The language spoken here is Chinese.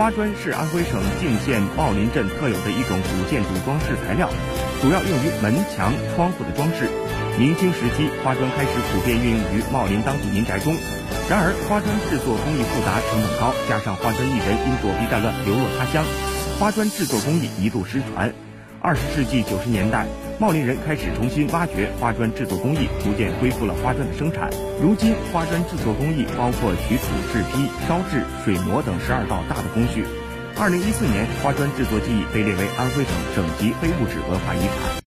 花砖是安徽省泾县茂林镇特有的一种古建筑装饰材料，主要用于门墙、窗户的装饰。明清时期，花砖开始普遍运用于茂林当地民宅中。然而，花砖制作工艺复杂、成本高，加上花砖艺人因躲避战乱流落他乡，花砖制作工艺一度失传。二十世纪九十年代，茂林人开始重新挖掘花砖制作工艺，逐渐恢复了花砖的生产。如今，花砖制作工艺包括取土、制坯、烧制、水磨等十二道大的工序。二零一四年，花砖制作技艺被列为安徽省省级非物质文化遗产。